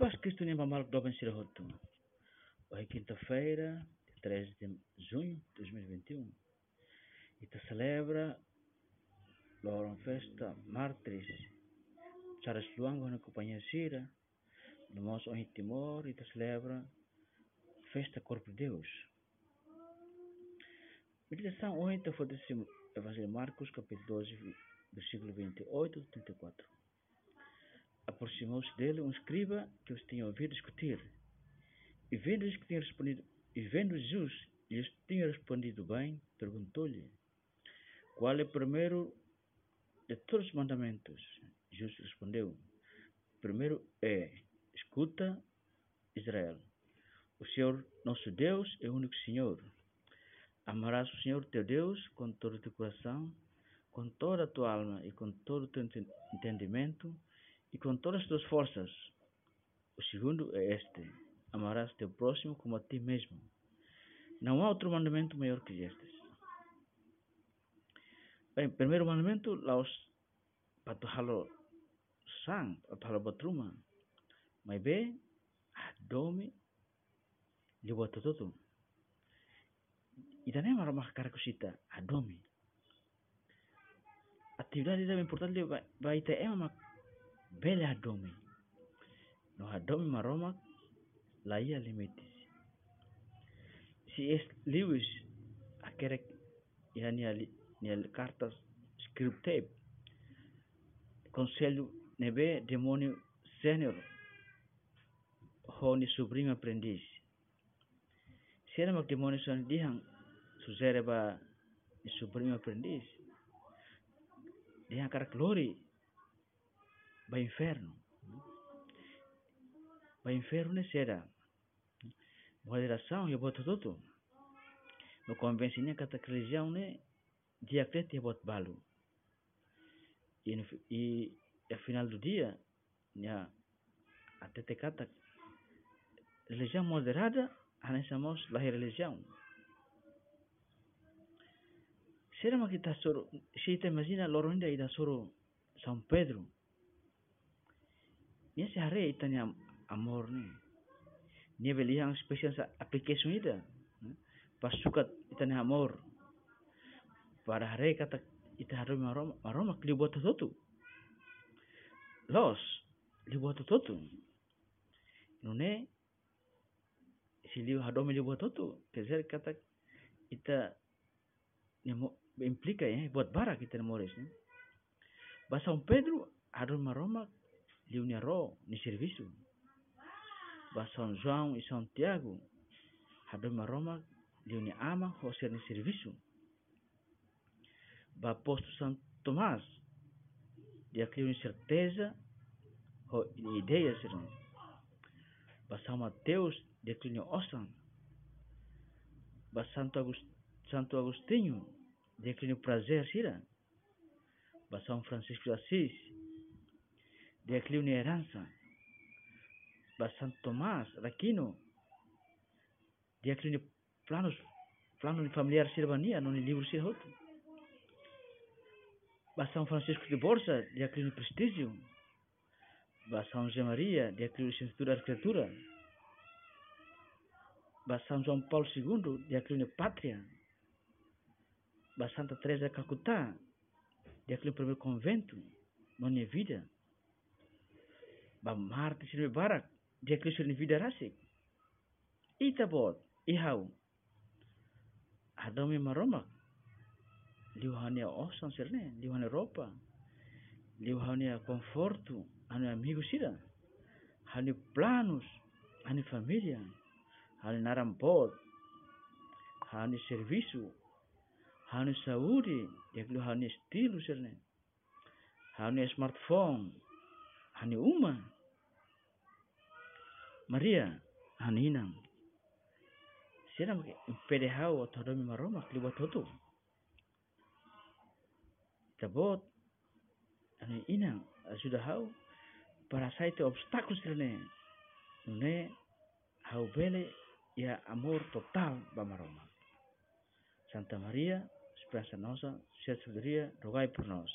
Paz Cristo nem mal doben sirahotu. Hoje é quinta-feira, 13 de junho de 2021. E te celebra a festa Martris. Charles Luango na companhia Sira. No nosso em Timor e te celebra festa Corpo de Deus. Meditação hoje te foi Evangelho de Marcos, capítulo 12, versículo 28 e 34 aproximou-se dele um escriba que os tinha ouvido discutir. E vendo que tinha respondido, e vendo Jesus lhes tinha respondido bem, perguntou-lhe: Qual é o primeiro de todos os mandamentos? Jesus respondeu: Primeiro é: Escuta, Israel. O Senhor, nosso Deus, é o único Senhor. Amarás o Senhor teu Deus com todo o teu coração, com toda a tua alma e com todo o teu entendimento e com todas as tuas forças. O segundo é este: amarás teu próximo como a ti mesmo. Não há outro mandamento maior que estes. Bem, primeiro mandamento, laos patuhalo sang, patuhalo batruma. Mas bem, adome liwat tutu. Ida nem maromah karakusita, adome. Atividade é importante vai ter é uma mbele ya domi no ha domi ma roma la ia si es lewis a kere ia ni ali ni al cartas scripte nebe demonio senior honi suprema prendis si era mak demonio son dihang suzereba suprema prendis dihang kar glory vai inferno. Vai inferno ne será. Moderação e boto tudo. No convencimento kata religião ne dia crente e boto balu. E, no, e ao final do dia, nha, até te kata religião moderada, hanya somos lahir religião. Será que kita suruh, si kita imagina lorong dia ida suruh São Pedro, ni sehari hari ita amor ni. Ni beli yang special sa aplikasi ni dah pas suka ita ni amor. Pada hari kata itu harus marom marom mak li buat sesuatu. Los li buat sesuatu. Nune si li hadom li buat sesuatu. Kerja kata ita ni mo ya buat barak kita ni moris ni bahasa um Pedro harus maromak liunero ni serviço. Ba São João e Santiago, hadoma Roma, liuni ama ser ni serviço. Ba apóstolo São Tomás, dia criou certeza ho ideia ser. Ba São Mateus, dia criou osan. Ba Santo Agust Santo Agostinho, dia criou prazer sira. Ba São Francisco de Assis, de Clio herança. Ba Santo Tomás Aquino de Clio planos plano de familiar sirvania no livro Sirhoto. Ba São Francisco de Borsa de Clio prestígio. Ba São José Maria de Clio Cintura Arquitetura. Ba São João Paulo II de Clio Pátria. Ba Santa Teresa de Calcutá de Clio primeiro convento, não é vida ba marti sirmi barak de kisurni vida rasik ita bot ihau adomi maroma. Liuhania osan sirne liuhania ropa. Liuhania konfortu anu amigo sira. Hani planus ani familia. Ani naram bot. Hani servisu. Hani saudi de kisurni stilu sirne. Hani smartphone hani uma. Maria hani inang. Sira mo pede hao o maroma kli wa toto. Tabot hani inang sudah hau para sa obstakus obstakul sila ne. Nune bele ya amor total ba maroma. Santa Maria, Esperanza Nosa, Sia Sudaria, Rogai por nós.